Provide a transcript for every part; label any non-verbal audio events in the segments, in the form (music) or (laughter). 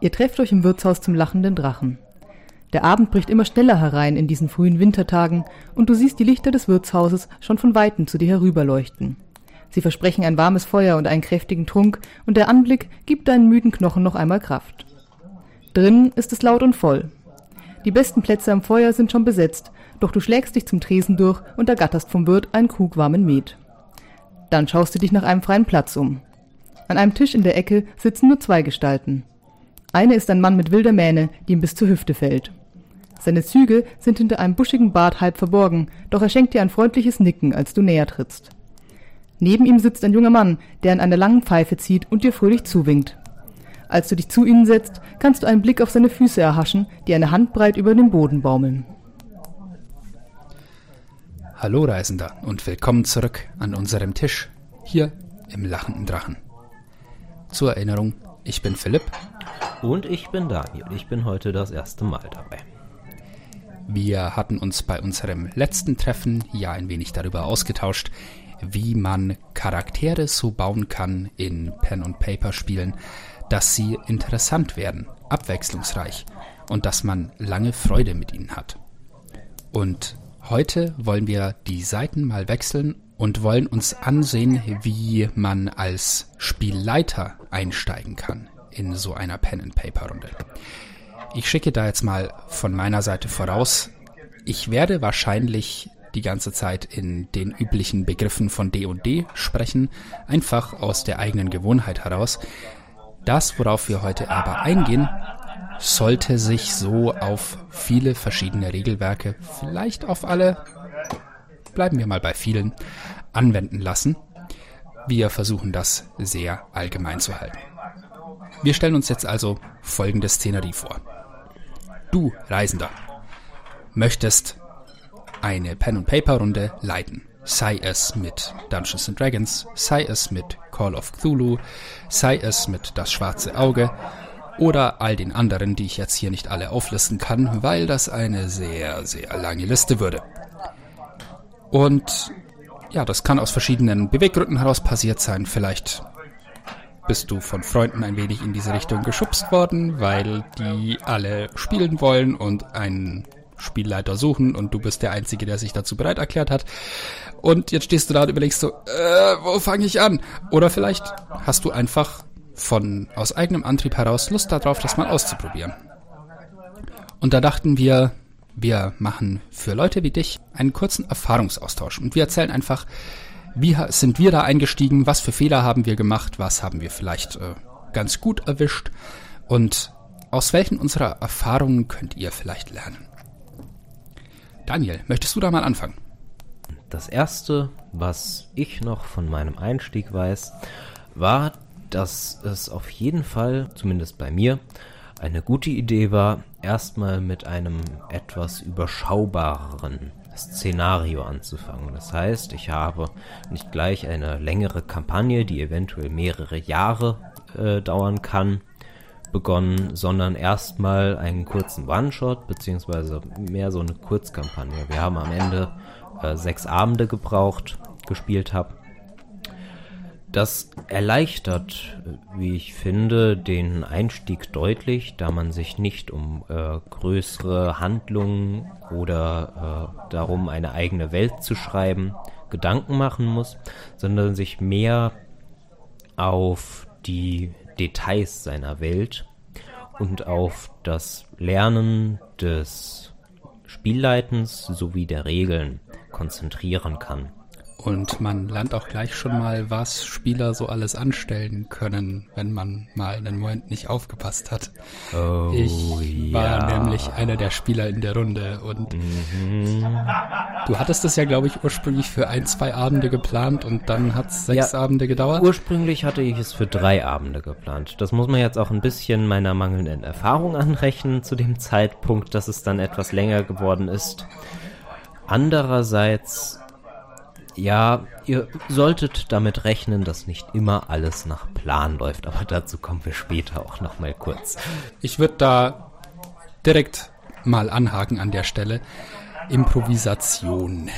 Ihr trefft euch im Wirtshaus zum lachenden Drachen. Der Abend bricht immer schneller herein in diesen frühen Wintertagen und du siehst die Lichter des Wirtshauses schon von weitem zu dir herüberleuchten. Sie versprechen ein warmes Feuer und einen kräftigen Trunk und der Anblick gibt deinen müden Knochen noch einmal Kraft. Drinnen ist es laut und voll. Die besten Plätze am Feuer sind schon besetzt, doch du schlägst dich zum Tresen durch und ergatterst vom Wirt einen Krug warmen Met. Dann schaust du dich nach einem freien Platz um. An einem Tisch in der Ecke sitzen nur zwei Gestalten. Eine ist ein Mann mit wilder Mähne, die ihm bis zur Hüfte fällt. Seine Züge sind hinter einem buschigen Bart halb verborgen, doch er schenkt dir ein freundliches Nicken, als du näher trittst. Neben ihm sitzt ein junger Mann, der an einer langen Pfeife zieht und dir fröhlich zuwinkt. Als du dich zu ihnen setzt, kannst du einen Blick auf seine Füße erhaschen, die eine Handbreit über den Boden baumeln. Hallo Reisender und willkommen zurück an unserem Tisch, hier im lachenden Drachen. Zur Erinnerung, ich bin Philipp. Und ich bin Daniel. Ich bin heute das erste Mal dabei. Wir hatten uns bei unserem letzten Treffen ja ein wenig darüber ausgetauscht, wie man Charaktere so bauen kann in Pen- und Paper-Spielen, dass sie interessant werden, abwechslungsreich und dass man lange Freude mit ihnen hat. Und heute wollen wir die Seiten mal wechseln und wollen uns ansehen, wie man als Spielleiter einsteigen kann in so einer Pen-and-Paper-Runde. Ich schicke da jetzt mal von meiner Seite voraus. Ich werde wahrscheinlich die ganze Zeit in den üblichen Begriffen von D&D sprechen, einfach aus der eigenen Gewohnheit heraus. Das, worauf wir heute aber eingehen, sollte sich so auf viele verschiedene Regelwerke, vielleicht auf alle, bleiben wir mal bei vielen, anwenden lassen. Wir versuchen das sehr allgemein zu halten. Wir stellen uns jetzt also folgende Szenerie vor. Du, Reisender, möchtest eine Pen-and-Paper-Runde leiten sei es mit Dungeons and Dragons, sei es mit Call of Cthulhu, sei es mit Das schwarze Auge oder all den anderen, die ich jetzt hier nicht alle auflisten kann, weil das eine sehr, sehr lange Liste würde. Und ja, das kann aus verschiedenen Beweggründen heraus passiert sein. Vielleicht bist du von Freunden ein wenig in diese Richtung geschubst worden, weil die alle spielen wollen und einen Spielleiter suchen und du bist der Einzige, der sich dazu bereit erklärt hat. Und jetzt stehst du da und überlegst so, äh, wo fange ich an? Oder vielleicht hast du einfach von aus eigenem Antrieb heraus Lust darauf, das mal auszuprobieren. Und da dachten wir, wir machen für Leute wie dich einen kurzen Erfahrungsaustausch und wir erzählen einfach, wie sind wir da eingestiegen, was für Fehler haben wir gemacht, was haben wir vielleicht äh, ganz gut erwischt und aus welchen unserer Erfahrungen könnt ihr vielleicht lernen. Daniel, möchtest du da mal anfangen? Das erste, was ich noch von meinem Einstieg weiß, war, dass es auf jeden Fall, zumindest bei mir, eine gute Idee war, erstmal mit einem etwas überschaubareren Szenario anzufangen. Das heißt, ich habe nicht gleich eine längere Kampagne, die eventuell mehrere Jahre äh, dauern kann, begonnen, sondern erstmal einen kurzen One-Shot, beziehungsweise mehr so eine Kurzkampagne. Wir haben am Ende äh, sechs Abende gebraucht, gespielt habe. Das erleichtert, wie ich finde, den Einstieg deutlich, da man sich nicht um äh, größere Handlungen oder äh, darum, eine eigene Welt zu schreiben, Gedanken machen muss, sondern sich mehr auf die Details seiner Welt und auf das Lernen des Spielleitens sowie der Regeln konzentrieren kann. Und man lernt auch gleich schon mal, was Spieler so alles anstellen können, wenn man mal einen Moment nicht aufgepasst hat. Oh, ich war ja. nämlich einer der Spieler in der Runde und mhm. du hattest es ja, glaube ich, ursprünglich für ein, zwei Abende geplant und dann hat es sechs ja, Abende gedauert. Ursprünglich hatte ich es für drei Abende geplant. Das muss man jetzt auch ein bisschen meiner mangelnden Erfahrung anrechnen zu dem Zeitpunkt, dass es dann etwas länger geworden ist. Andererseits ja, ihr solltet damit rechnen, dass nicht immer alles nach Plan läuft, aber dazu kommen wir später auch noch mal kurz. Ich würde da direkt mal anhaken an der Stelle. Improvisation.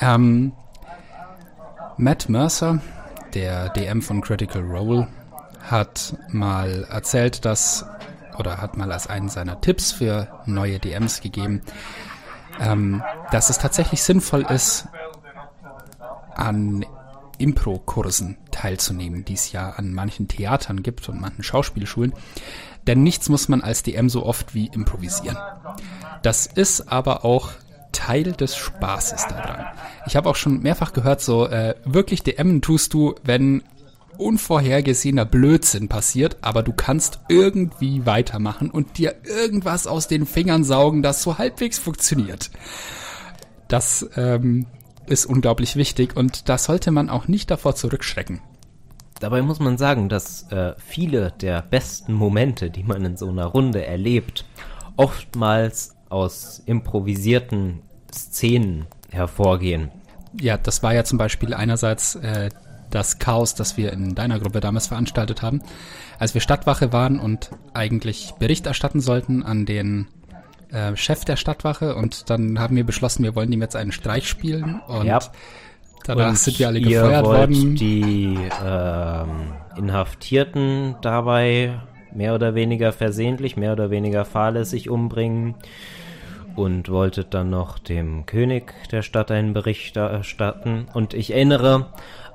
Ähm, Matt Mercer, der DM von Critical Role, hat mal erzählt, dass oder hat mal als einen seiner Tipps für neue DMs gegeben, ähm, dass es tatsächlich sinnvoll ist, an Impro-Kursen teilzunehmen, die es ja an manchen Theatern gibt und manchen Schauspielschulen. Denn nichts muss man als DM so oft wie improvisieren. Das ist aber auch Teil des Spaßes daran. Ich habe auch schon mehrfach gehört, so äh, wirklich DM tust du, wenn unvorhergesehener Blödsinn passiert, aber du kannst irgendwie weitermachen und dir irgendwas aus den Fingern saugen, das so halbwegs funktioniert. Das ähm, ist unglaublich wichtig und da sollte man auch nicht davor zurückschrecken. Dabei muss man sagen, dass äh, viele der besten Momente, die man in so einer Runde erlebt, oftmals aus improvisierten Szenen hervorgehen. Ja, das war ja zum Beispiel einerseits äh, das Chaos, das wir in deiner Gruppe damals veranstaltet haben, als wir Stadtwache waren und eigentlich Bericht erstatten sollten an den äh, Chef der Stadtwache und dann haben wir beschlossen, wir wollen ihm jetzt einen Streich spielen und Ja. danach Und sind wir alle gefeuert worden. die ähm, Inhaftierten dabei mehr oder weniger versehentlich, mehr oder weniger fahrlässig umbringen und wolltet dann noch dem König der Stadt einen Bericht erstatten. Und ich erinnere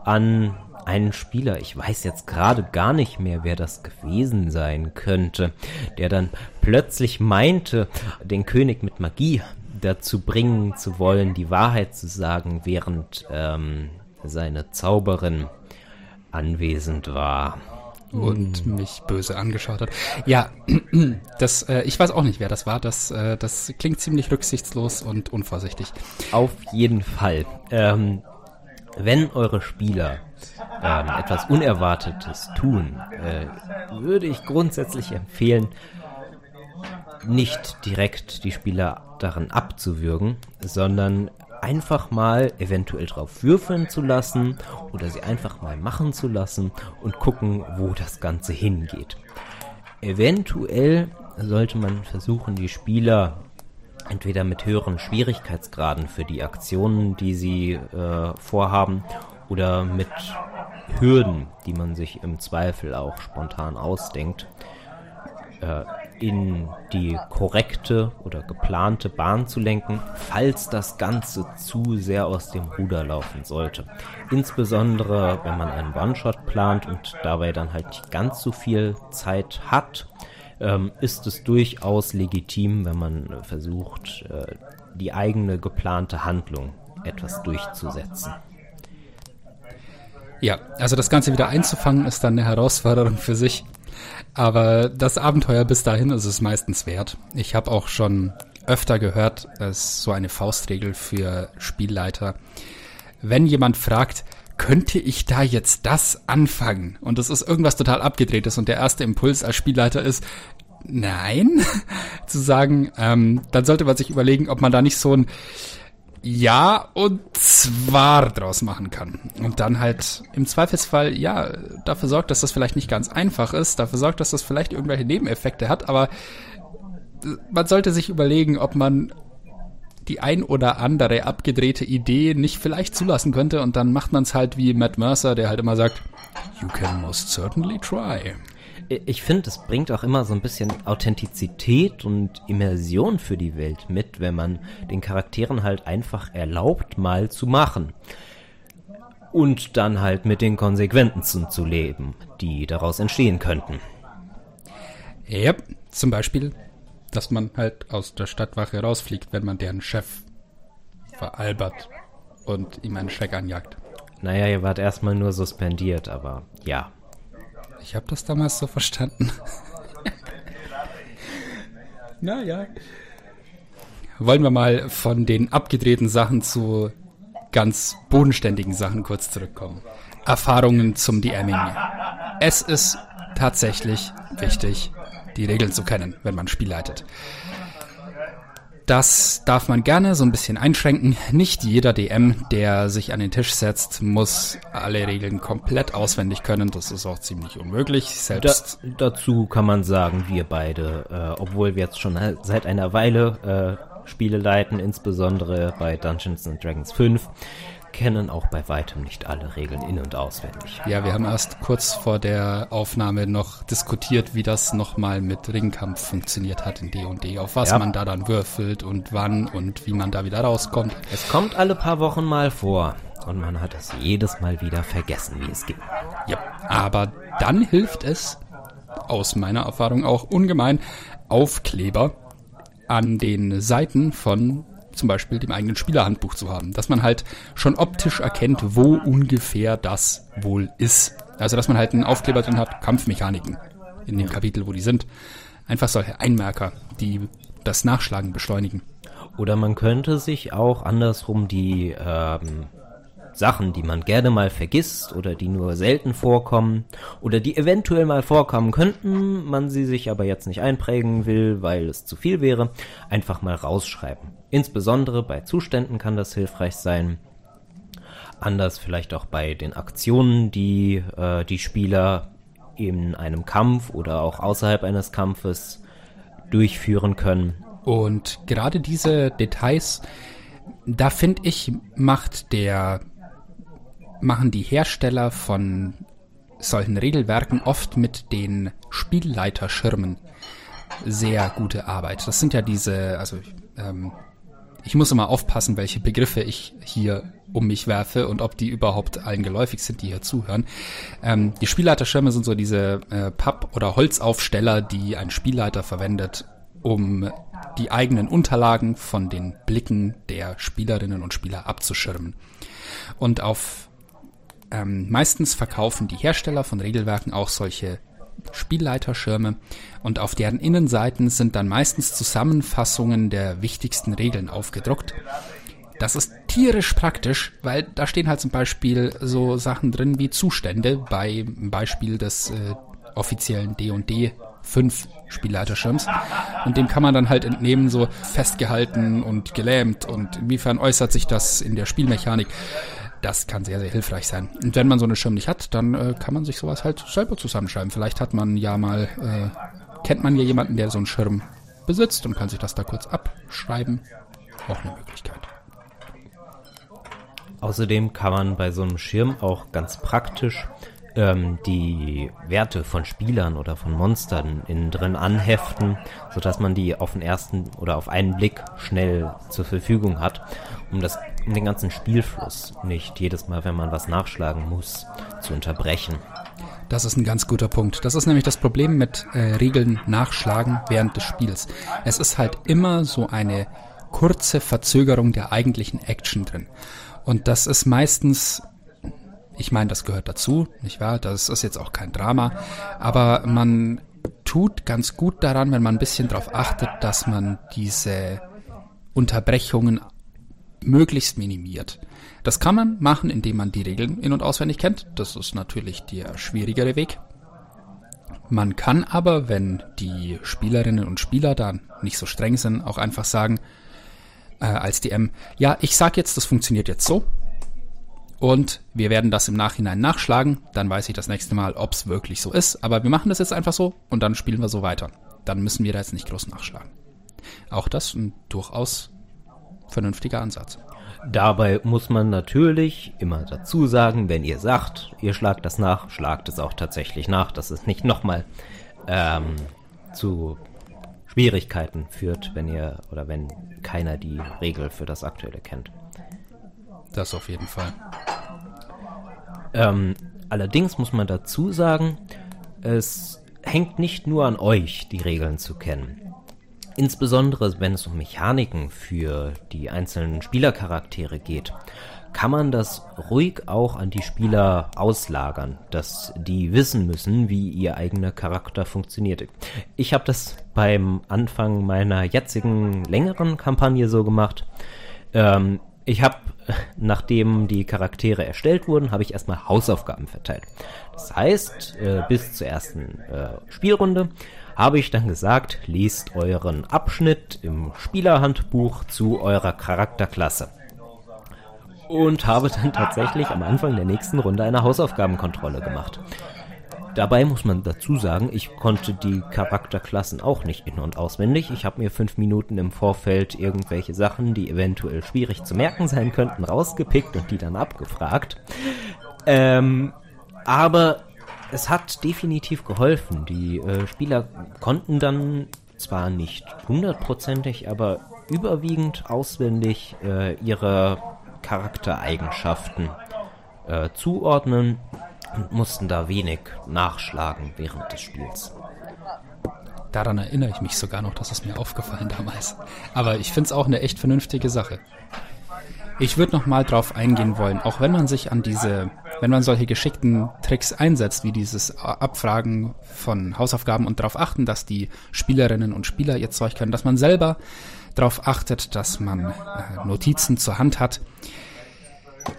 an einen Spieler, ich weiß jetzt gerade gar nicht mehr, wer das gewesen sein könnte, der dann plötzlich meinte, den König mit Magie dazu bringen zu wollen, die Wahrheit zu sagen, während ähm, seine Zauberin anwesend war. und mich böse angeschaut hat. Ja, (clears throat) das, äh, ich weiß auch nicht, wer das war. Das, äh, das klingt ziemlich rücksichtslos und unvorsichtig. Auf jeden Fall. Ähm, wenn eure Spieler ähm, etwas Unerwartetes tun, äh, würde ich grundsätzlich empfehlen, nicht direkt die Spieler daran abzuwürgen, sondern einfach mal eventuell drauf würfeln zu lassen oder sie einfach mal machen zu lassen und gucken, wo das Ganze hingeht. Eventuell sollte man versuchen, die Spieler entweder mit höheren Schwierigkeitsgraden für die Aktionen, die sie äh, vorhaben, oder mit Hürden, die man sich im Zweifel auch spontan ausdenkt, äh, in die korrekte oder geplante Bahn zu lenken, falls das Ganze zu sehr aus dem Ruder laufen sollte. Insbesondere, wenn man einen One-Shot plant und dabei dann halt nicht ganz so viel Zeit hat, ähm, ist es durchaus legitim, wenn man versucht, äh, die eigene geplante Handlung etwas durchzusetzen. Ja, also das Ganze wieder einzufangen ist dann eine Herausforderung für sich. Aber das Abenteuer bis dahin ist es meistens wert. Ich habe auch schon öfter gehört, das ist so eine Faustregel für Spielleiter. Wenn jemand fragt, könnte ich da jetzt das anfangen? Und das ist irgendwas total abgedrehtes und der erste Impuls als Spielleiter ist, nein, (laughs) zu sagen, ähm, dann sollte man sich überlegen, ob man da nicht so ein ja und zwar draus machen kann. Und dann halt im Zweifelsfall, ja, dafür sorgt, dass das vielleicht nicht ganz einfach ist, dafür sorgt, dass das vielleicht irgendwelche Nebeneffekte hat, aber man sollte sich überlegen, ob man die ein oder andere abgedrehte Idee nicht vielleicht zulassen könnte und dann macht man es halt wie Matt Mercer, der halt immer sagt, you can most certainly try. Ich finde, es bringt auch immer so ein bisschen Authentizität und Immersion für die Welt mit, wenn man den Charakteren halt einfach erlaubt, mal zu machen. Und dann halt mit den Konsequenzen zu leben, die daraus entstehen könnten. Ja, zum Beispiel, dass man halt aus der Stadtwache rausfliegt, wenn man deren Chef veralbert und ihm einen Schreck anjagt. Naja, ihr wart erstmal nur suspendiert, aber ja. Ich habe das damals so verstanden. naja. Wollen wir mal von den abgedrehten Sachen zu ganz bodenständigen Sachen kurz zurückkommen. Erfahrungen zum DMing. Es ist tatsächlich wichtig, die Regeln zu kennen, wenn man ein Spiel leitet. Das darf man gerne so ein bisschen einschränken. Nicht jeder DM, der sich an den Tisch setzt, muss alle Regeln komplett auswendig können. Das ist auch ziemlich unmöglich. Da, Selbst dazu kann man sagen, wir beide, äh, obwohl wir jetzt schon seit einer Weile äh, Spiele leiten, insbesondere bei Dungeons and Dragons 5, kennen auch bei weitem nicht alle Regeln in- und auswendig. Ja, wir haben erst kurz vor der Aufnahme noch diskutiert, wie das nochmal mit Ringkampf funktioniert hat in D&D, auf was Ja. man da dann würfelt und wann und wie man da wieder rauskommt. Es kommt alle paar Wochen mal vor und man hat es jedes Mal wieder vergessen, wie es geht. Ja, aber dann hilft es, aus meiner Erfahrung auch ungemein, Aufkleber an den Seiten von zum Beispiel dem eigenen Spielerhandbuch zu haben, dass man halt schon optisch erkennt, wo ungefähr das wohl ist. Also dass man halt einen Aufkleber drin hat, Kampfmechaniken in dem Kapitel, wo die sind. Einfach solche Einmerker, die das Nachschlagen beschleunigen. Oder man könnte sich auch andersrum die ähm, Sachen, die man gerne mal vergisst oder die nur selten vorkommen oder die eventuell mal vorkommen könnten, man sie sich aber jetzt nicht einprägen will, weil es zu viel wäre, einfach mal rausschreiben. Insbesondere bei Zuständen kann das hilfreich sein. Anders vielleicht auch bei den Aktionen, die äh, die Spieler in einem Kampf oder auch außerhalb eines Kampfes durchführen können. Und gerade diese Details, da finde ich, macht der, machen die Hersteller von solchen Regelwerken oft mit den Spielleiterschirmen sehr gute Arbeit. Das sind ja diese, also ähm, ich muss immer aufpassen, welche Begriffe ich hier um mich werfe und ob die überhaupt allen geläufig sind, die hier zuhören. Ähm, die Spielleiterschirme sind so diese äh, Papp- oder Holzaufsteller, die ein Spielleiter verwendet, um die eigenen Unterlagen von den Blicken der Spielerinnen und Spieler abzuschirmen. Und auf ähm, meistens verkaufen die Hersteller von Regelwerken auch solche Spielleiterschirme und auf deren Innenseiten sind dann meistens Zusammenfassungen der wichtigsten Regeln aufgedruckt. Das ist tierisch praktisch, weil da stehen halt zum Beispiel so Sachen drin wie Zustände bei Beispiel des äh, offiziellen D&D 5 Spielleiterschirms und dem kann man dann halt entnehmen so festgehalten und gelähmt und inwiefern äußert sich das in der Spielmechanik. Das kann sehr, sehr hilfreich sein. Und wenn man so einen Schirm nicht hat, dann äh, kann man sich sowas halt selber zusammenschreiben. Vielleicht hat man ja mal, äh, kennt man ja jemanden, der so einen Schirm besitzt und kann sich das da kurz abschreiben. Auch eine Möglichkeit. Außerdem kann man bei so einem Schirm auch ganz praktisch ähm, die Werte von Spielern oder von Monstern innen drin anheften, sodass man die auf den ersten oder auf einen Blick schnell zur Verfügung hat, um das den ganzen Spielfluss nicht jedes Mal, wenn man was nachschlagen muss, zu unterbrechen. Das ist ein ganz guter Punkt. Das ist nämlich das Problem mit äh, Regeln nachschlagen während des Spiels. Es ist halt immer so eine kurze Verzögerung der eigentlichen Action drin. Und das ist meistens, ich meine, das gehört dazu, nicht wahr? Das ist jetzt auch kein Drama, aber man tut ganz gut daran, wenn man ein bisschen darauf achtet, dass man diese Unterbrechungen möglichst minimiert. Das kann man machen, indem man die Regeln in- und auswendig kennt. Das ist natürlich der schwierigere Weg. Man kann aber, wenn die Spielerinnen und Spieler dann nicht so streng sind, auch einfach sagen, äh, als DM, ja, ich sag jetzt, das funktioniert jetzt so. Und wir werden das im Nachhinein nachschlagen. Dann weiß ich das nächste Mal, ob es wirklich so ist. Aber wir machen das jetzt einfach so und dann spielen wir so weiter. Dann müssen wir da jetzt nicht groß nachschlagen. Auch das ein durchaus vernünftiger Ansatz. Dabei muss man natürlich immer dazu sagen, wenn ihr sagt, ihr schlagt das nach, schlagt es auch tatsächlich nach, dass es nicht nochmal ähm, zu Schwierigkeiten führt, wenn ihr oder wenn keiner die Regel für das Aktuelle kennt. Das auf jeden Fall. Ähm, allerdings muss man dazu sagen, es hängt nicht nur an euch, die Regeln zu kennen. Insbesondere wenn es um Mechaniken für die einzelnen Spielercharaktere geht, kann man das ruhig auch an die Spieler auslagern, dass die wissen müssen, wie ihr eigener Charakter funktioniert. Ich habe das beim Anfang meiner jetzigen längeren Kampagne so gemacht. Ähm, ich habe, (laughs) nachdem die Charaktere erstellt wurden, habe ich erstmal Hausaufgaben verteilt. Das heißt, äh, bis zur ersten äh, Spielrunde habe ich dann gesagt, liest euren Abschnitt im Spielerhandbuch zu eurer Charakterklasse. Und habe dann tatsächlich am Anfang der nächsten Runde eine Hausaufgabenkontrolle gemacht. Dabei muss man dazu sagen, ich konnte die Charakterklassen auch nicht in- und auswendig. Ich habe mir fünf Minuten im Vorfeld irgendwelche Sachen, die eventuell schwierig zu merken sein könnten, rausgepickt und die dann abgefragt. Ähm, aber es hat definitiv geholfen. Die äh, Spieler konnten dann zwar nicht hundertprozentig, aber überwiegend auswendig äh, ihre Charaktereigenschaften äh, zuordnen und mussten da wenig nachschlagen während des Spiels. Daran erinnere ich mich sogar noch, dass es mir aufgefallen damals. Aber ich finde es auch eine echt vernünftige Sache. Ich würde noch mal drauf eingehen wollen, auch wenn man sich an diese, wenn man solche geschickten Tricks einsetzt, wie dieses Abfragen von Hausaufgaben und darauf achten, dass die Spielerinnen und Spieler ihr Zeug können, dass man selber darauf achtet, dass man äh, Notizen zur Hand hat.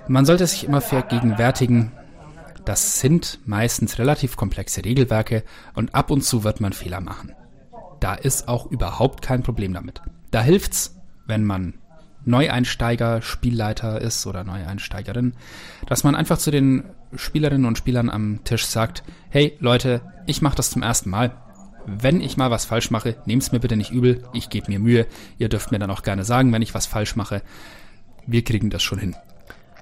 Man sollte sich immer vergegenwärtigen, das sind meistens relativ komplexe Regelwerke und ab und zu wird man Fehler machen. Da ist auch überhaupt kein Problem damit. Da hilft's, wenn man Neueinsteiger, Spielleiter ist oder Neueinsteigerin, dass man einfach zu den Spielerinnen und Spielern am Tisch sagt, hey Leute, ich mache das zum ersten Mal. Wenn ich mal was falsch mache, nehmt's mir bitte nicht übel, ich gebe mir Mühe. Ihr dürft mir dann auch gerne sagen, wenn ich was falsch mache. Wir kriegen das schon hin.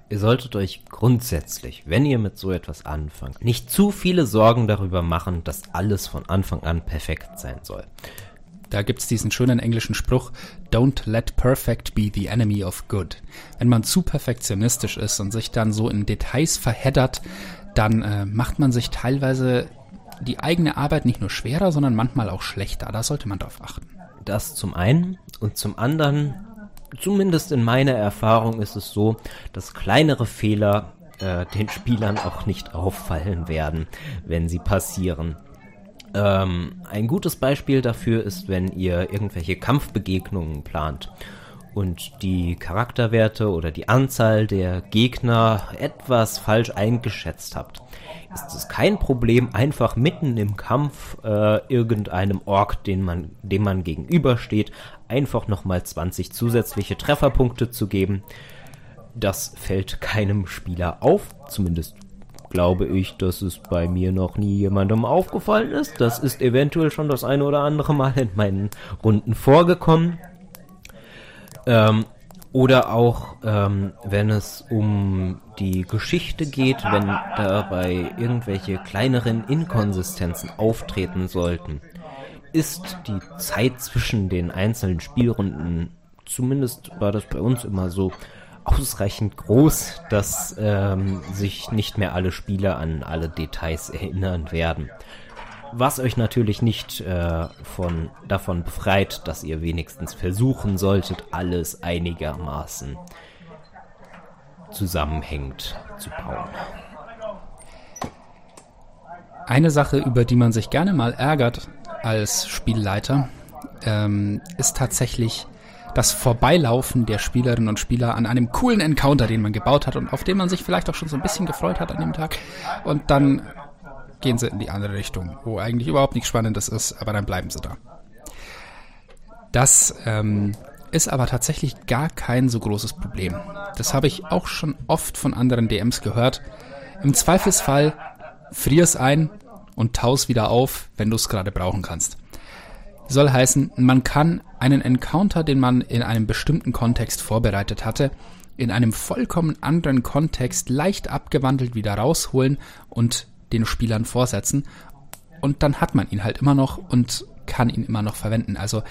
Ihr solltet euch grundsätzlich, wenn ihr mit so etwas anfangt, nicht zu viele Sorgen darüber machen, dass alles von Anfang an perfekt sein soll. Da gibt's diesen schönen englischen Spruch, Don't let perfect be the enemy of good. Wenn man zu perfektionistisch ist und sich dann so in Details verheddert, dann äh, macht man sich teilweise die eigene Arbeit nicht nur schwerer, sondern manchmal auch schlechter. Da sollte man drauf achten. Das zum einen und zum anderen, zumindest in meiner Erfahrung ist es so, dass kleinere Fehler äh, den Spielern auch nicht auffallen werden, wenn sie passieren. Ähm, ein gutes Beispiel dafür ist, wenn ihr irgendwelche Kampfbegegnungen plant und die Charakterwerte oder die Anzahl der Gegner etwas falsch eingeschätzt habt, ist es kein Problem, einfach mitten im Kampf äh, irgendeinem Ork, den man, dem man gegenübersteht, einfach nochmal 20 zusätzliche Trefferpunkte zu geben. Das fällt keinem Spieler auf, zumindest glaube ich, dass es bei mir noch nie jemandem aufgefallen ist. Das ist eventuell schon das eine oder andere Mal in meinen Runden vorgekommen. Ähm, oder auch, ähm, wenn es um die Geschichte geht, wenn dabei irgendwelche kleineren Inkonsistenzen auftreten sollten, ist die Zeit zwischen den einzelnen Spielrunden, zumindest war das bei uns immer so, ausreichend groß, dass ähm, sich nicht mehr alle Spieler an alle Details (laughs) erinnern werden. Was euch natürlich nicht äh, von, davon befreit, dass ihr wenigstens versuchen solltet, alles einigermaßen zusammenhängend zu bauen. Eine Sache, über die man sich gerne mal ärgert als Spielleiter, ähm, ist tatsächlich das Vorbeilaufen der Spielerinnen und Spieler an einem coolen Encounter, den man gebaut hat und auf den man sich vielleicht auch schon so ein bisschen gefreut hat an dem Tag. Und dann gehen sie in die andere Richtung, wo eigentlich überhaupt nichts Spannendes ist, aber dann bleiben sie da. Das ähm, ist aber tatsächlich gar kein so großes Problem. Das habe ich auch schon oft von anderen DMs gehört. Im Zweifelsfall frier's ein und taus wieder auf, wenn du es gerade brauchen kannst. Soll heißen, man kann einen Encounter, den man in einem bestimmten Kontext vorbereitet hatte, in einem vollkommen anderen Kontext leicht abgewandelt wieder rausholen und den Spielern vorsetzen. Und dann hat man ihn halt immer noch und kann ihn immer noch verwenden. Also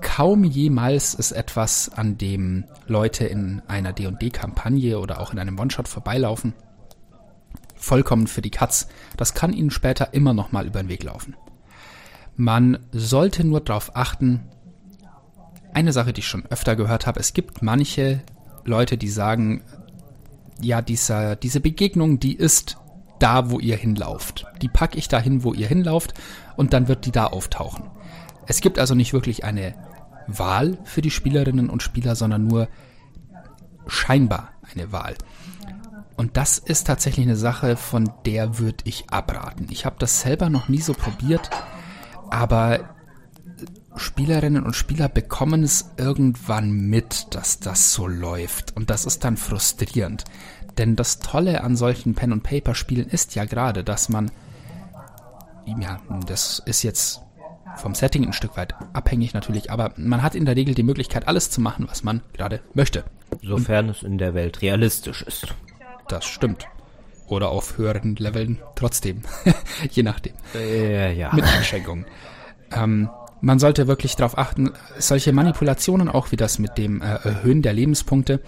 kaum jemals ist etwas, an dem Leute in einer D&D-Kampagne oder auch in einem One-Shot vorbeilaufen, vollkommen für die Katz. Das kann ihnen später immer noch mal über den Weg laufen. Man sollte nur darauf achten, eine Sache, die ich schon öfter gehört habe, es gibt manche Leute, die sagen, ja, dieser, diese Begegnung, die ist da, wo ihr hinlauft. Die packe ich dahin, wo ihr hinlauft und dann wird die da auftauchen. Es gibt also nicht wirklich eine Wahl für die Spielerinnen und Spieler, sondern nur scheinbar eine Wahl. Und das ist tatsächlich eine Sache, von der würde ich abraten. Ich habe das selber noch nie so probiert aber Spielerinnen und Spieler bekommen es irgendwann mit, dass das so läuft. Und das ist dann frustrierend. Denn das Tolle an solchen Pen-and-Paper-Spielen ist ja gerade, dass man ja, das ist jetzt vom Setting ein Stück weit abhängig natürlich, aber man hat in der Regel die Möglichkeit, alles zu machen, was man gerade möchte. Sofern es in der Welt realistisch ist. Das stimmt. Oder auf höheren Leveln trotzdem. (laughs) Je nachdem. Äh, ja. Mit Einschränkungen. ähm, man sollte wirklich darauf achten, solche Manipulationen, auch wie das mit dem äh, Erhöhen der Lebenspunkte,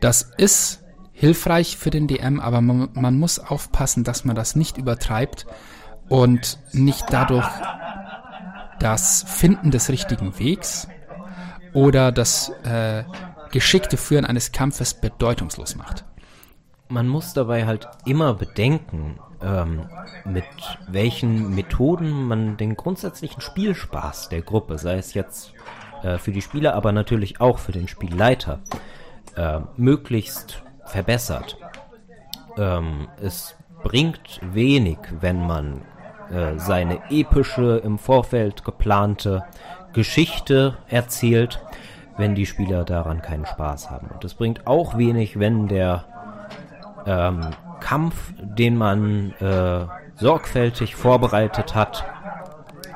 das ist hilfreich für den DM, aber man, man muss aufpassen, dass man das nicht übertreibt und nicht dadurch das Finden des richtigen Wegs oder das äh, geschickte Führen eines Kampfes bedeutungslos macht. Man muss dabei halt immer bedenken, ähm, mit welchen Methoden man den grundsätzlichen Spielspaß der Gruppe, sei es jetzt äh, für die Spieler, aber natürlich auch für den Spielleiter, äh, möglichst verbessert. Ähm, es bringt wenig, wenn man äh, seine epische, im Vorfeld geplante Geschichte erzählt, wenn die Spieler daran keinen Spaß haben. Und es bringt auch wenig, wenn der ähm, Kampf, den man äh, sorgfältig vorbereitet hat,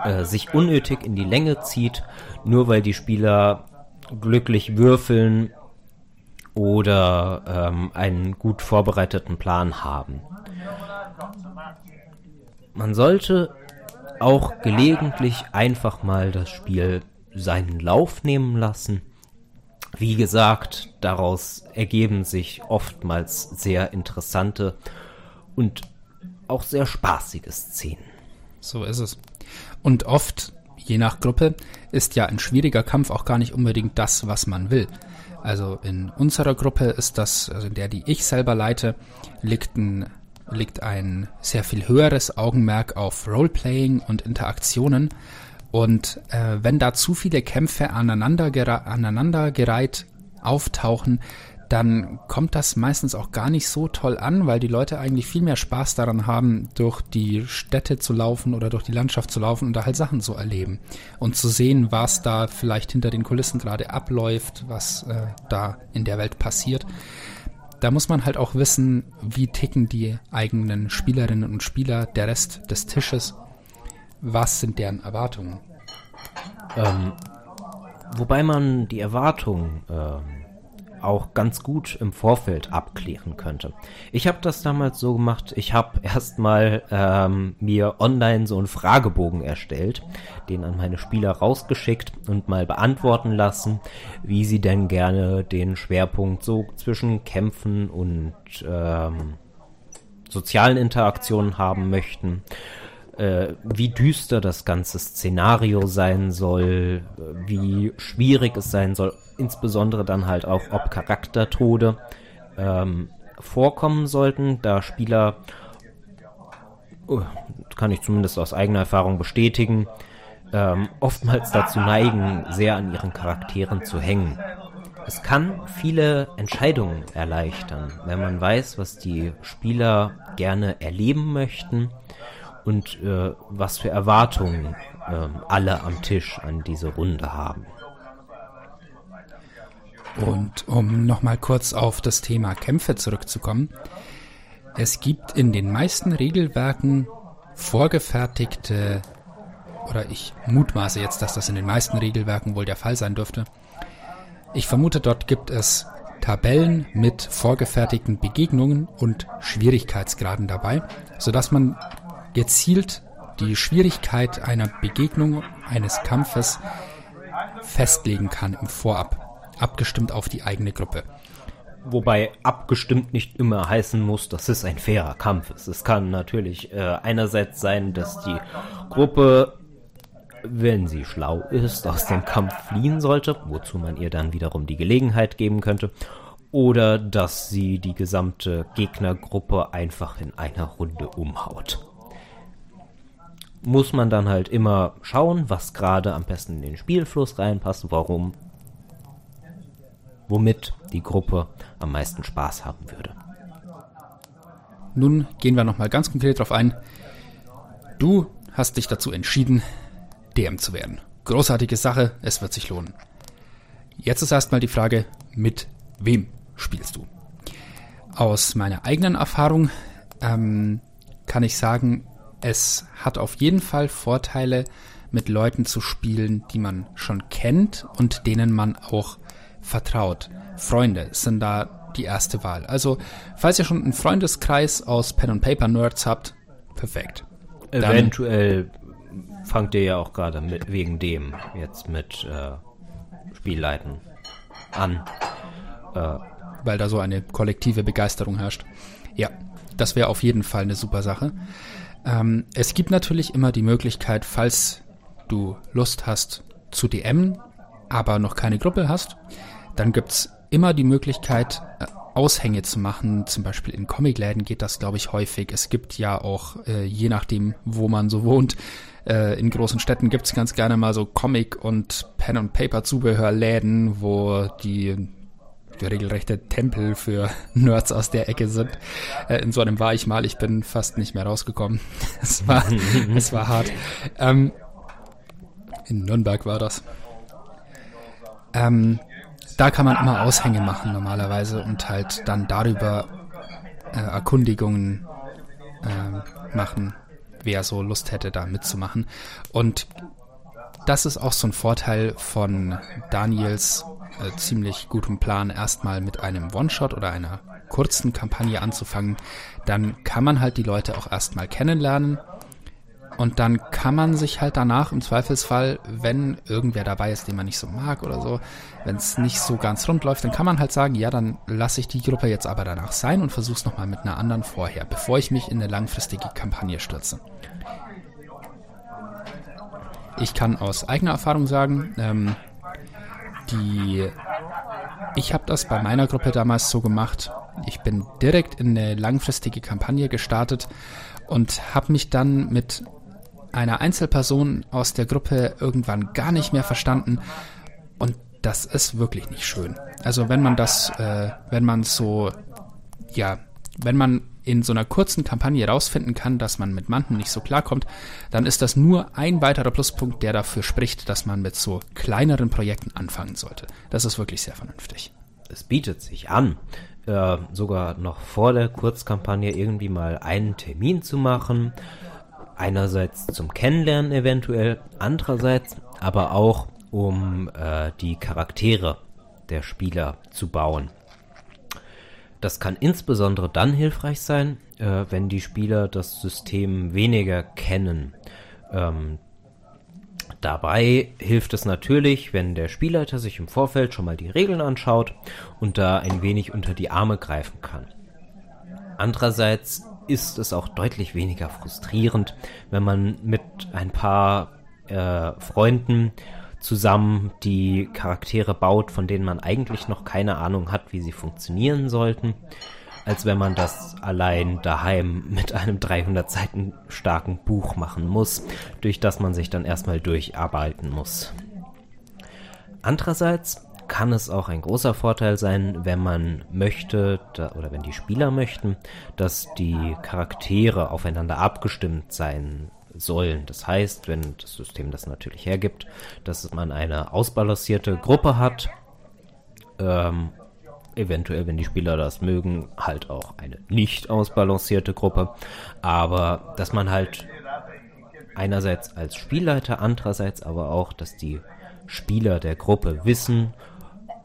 äh, sich unnötig in die Länge zieht, nur weil die Spieler glücklich würfeln oder ähm, einen gut vorbereiteten Plan haben. Man sollte auch gelegentlich einfach mal das Spiel seinen Lauf nehmen lassen. Wie gesagt, daraus ergeben sich oftmals sehr interessante und auch sehr spaßige Szenen. So ist es. Und oft, je nach Gruppe, ist ja ein schwieriger Kampf auch gar nicht unbedingt das, was man will. Also in unserer Gruppe ist das, also in der, die ich selber leite, liegt ein, liegt ein sehr viel höheres Augenmerk auf Roleplaying und Interaktionen. Und äh, wenn da zu viele Kämpfe aneinander aneinandergereiht auftauchen, dann kommt das meistens auch gar nicht so toll an, weil die Leute eigentlich viel mehr Spaß daran haben, durch die Städte zu laufen oder durch die Landschaft zu laufen und da halt Sachen zu erleben und zu sehen, was da vielleicht hinter den Kulissen gerade abläuft, was äh, da in der Welt passiert. Da muss man halt auch wissen, wie ticken die eigenen Spielerinnen und Spieler, der Rest des Tisches, was sind deren Erwartungen. Ähm, wobei man die Erwartungen ähm auch ganz gut im Vorfeld abklären könnte. Ich habe das damals so gemacht, ich habe erstmal ähm, mir online so einen Fragebogen erstellt, den an meine Spieler rausgeschickt und mal beantworten lassen, wie sie denn gerne den Schwerpunkt so zwischen Kämpfen und ähm, sozialen Interaktionen haben möchten äh, wie düster das ganze Szenario sein soll, wie schwierig es sein soll, insbesondere dann halt auch, ob Charaktertode ähm, vorkommen sollten, da Spieler, uh, kann ich zumindest aus eigener Erfahrung bestätigen, ähm, oftmals dazu neigen, sehr an ihren Charakteren zu hängen. Es kann viele Entscheidungen erleichtern, wenn man weiß, was die Spieler gerne erleben möchten und äh, was für Erwartungen äh, alle am Tisch an diese Runde haben. Und um nochmal kurz auf das Thema Kämpfe zurückzukommen. Es gibt in den meisten Regelwerken vorgefertigte, oder ich mutmaße jetzt, dass das in den meisten Regelwerken wohl der Fall sein dürfte. Ich vermute, dort gibt es Tabellen mit vorgefertigten Begegnungen und Schwierigkeitsgraden dabei, sodass man gezielt die Schwierigkeit einer Begegnung, eines Kampfes festlegen kann im Vorab, abgestimmt auf die eigene Gruppe. Wobei abgestimmt nicht immer heißen muss, dass es ein fairer Kampf ist. Es kann natürlich äh, einerseits sein, dass die Gruppe, wenn sie schlau ist, aus dem Kampf fliehen sollte, wozu man ihr dann wiederum die Gelegenheit geben könnte, oder dass sie die gesamte Gegnergruppe einfach in einer Runde umhaut muss man dann halt immer schauen, was gerade am besten in den Spielfluss reinpasst, warum, womit die Gruppe am meisten Spaß haben würde. Nun gehen wir nochmal ganz konkret drauf ein. Du hast dich dazu entschieden, DM zu werden. Großartige Sache, es wird sich lohnen. Jetzt ist erstmal die Frage, mit wem spielst du? Aus meiner eigenen Erfahrung ähm, kann ich sagen, es hat auf jeden Fall Vorteile, mit Leuten zu spielen, die man schon kennt und denen man auch vertraut. Freunde sind da die erste Wahl. Also, falls ihr schon einen Freundeskreis aus Pen and Paper Nerds habt, perfekt. Dann Eventuell fangt ihr ja auch gerade mit wegen dem jetzt mit äh, Spielleiten an. Äh, weil da so eine kollektive Begeisterung herrscht. Ja, das wäre auf jeden Fall eine super Sache. Ähm, es gibt natürlich immer die Möglichkeit, falls du Lust hast zu DM, aber noch keine Gruppe hast, dann gibt's immer die Möglichkeit, äh, Aushänge zu machen. Zum Beispiel in Comicläden geht das, glaube ich, häufig. Es gibt ja auch, äh, je nachdem, wo man so wohnt, äh, in großen Städten gibt's ganz gerne mal so Comic- und Pen-and-Paper-Zubehörläden, wo die regelrechte Tempel für (laughs) Nerds aus der Ecke sind. Äh, in so einem war ich mal, ich bin fast nicht mehr rausgekommen. (laughs) es war, (laughs) es war hart. Ähm, in Nürnberg war das. Ähm, da kann man immer Aushänge machen normalerweise und halt dann darüber äh, Erkundigungen äh, machen, wer so Lust hätte, da mitzumachen. Und das ist auch so ein Vorteil von Daniels äh, ziemlich gutem Plan, erstmal mit einem One-Shot oder einer kurzen Kampagne anzufangen. Dann kann man halt die Leute auch erstmal kennenlernen und dann kann man sich halt danach im Zweifelsfall, wenn irgendwer dabei ist, den man nicht so mag oder so, wenn es nicht so ganz rund läuft, dann kann man halt sagen, ja, dann lasse ich die Gruppe jetzt aber danach sein und versuche es nochmal mit einer anderen vorher, bevor ich mich in eine langfristige Kampagne stürze. Ich kann aus eigener Erfahrung sagen, ähm, die, ich habe das bei meiner Gruppe damals so gemacht. Ich bin direkt in eine langfristige Kampagne gestartet und habe mich dann mit einer Einzelperson aus der Gruppe irgendwann gar nicht mehr verstanden und das ist wirklich nicht schön. Also wenn man das, äh, wenn man so, ja, wenn man in so einer kurzen Kampagne rausfinden kann, dass man mit manchen nicht so klarkommt, dann ist das nur ein weiterer Pluspunkt, der dafür spricht, dass man mit so kleineren Projekten anfangen sollte. Das ist wirklich sehr vernünftig. Es bietet sich an, äh, sogar noch vor der Kurzkampagne irgendwie mal einen Termin zu machen, Einerseits zum Kennenlernen eventuell, andererseits aber auch um äh, die Charaktere der Spieler zu bauen. Das kann insbesondere dann hilfreich sein, äh, wenn die Spieler das System weniger kennen. Ähm, dabei hilft es natürlich, wenn der Spielleiter sich im Vorfeld schon mal die Regeln anschaut und da ein wenig unter die Arme greifen kann. Andererseits ist es auch deutlich weniger frustrierend, wenn man mit ein paar äh, Freunden zusammen die Charaktere baut, von denen man eigentlich noch keine Ahnung hat, wie sie funktionieren sollten, als wenn man das allein daheim mit einem 300 Seiten starken Buch machen muss, durch das man sich dann erstmal durcharbeiten muss. Andererseits kann es auch ein großer Vorteil sein, wenn man möchte oder wenn die Spieler möchten, dass die Charaktere aufeinander abgestimmt sein sollen. Das heißt, wenn das System das natürlich hergibt, dass man eine ausbalancierte Gruppe hat, ähm, eventuell, wenn die Spieler das mögen, halt auch eine nicht ausbalancierte Gruppe, aber dass man halt einerseits als Spielleiter, andererseits aber auch, dass die Spieler der Gruppe wissen,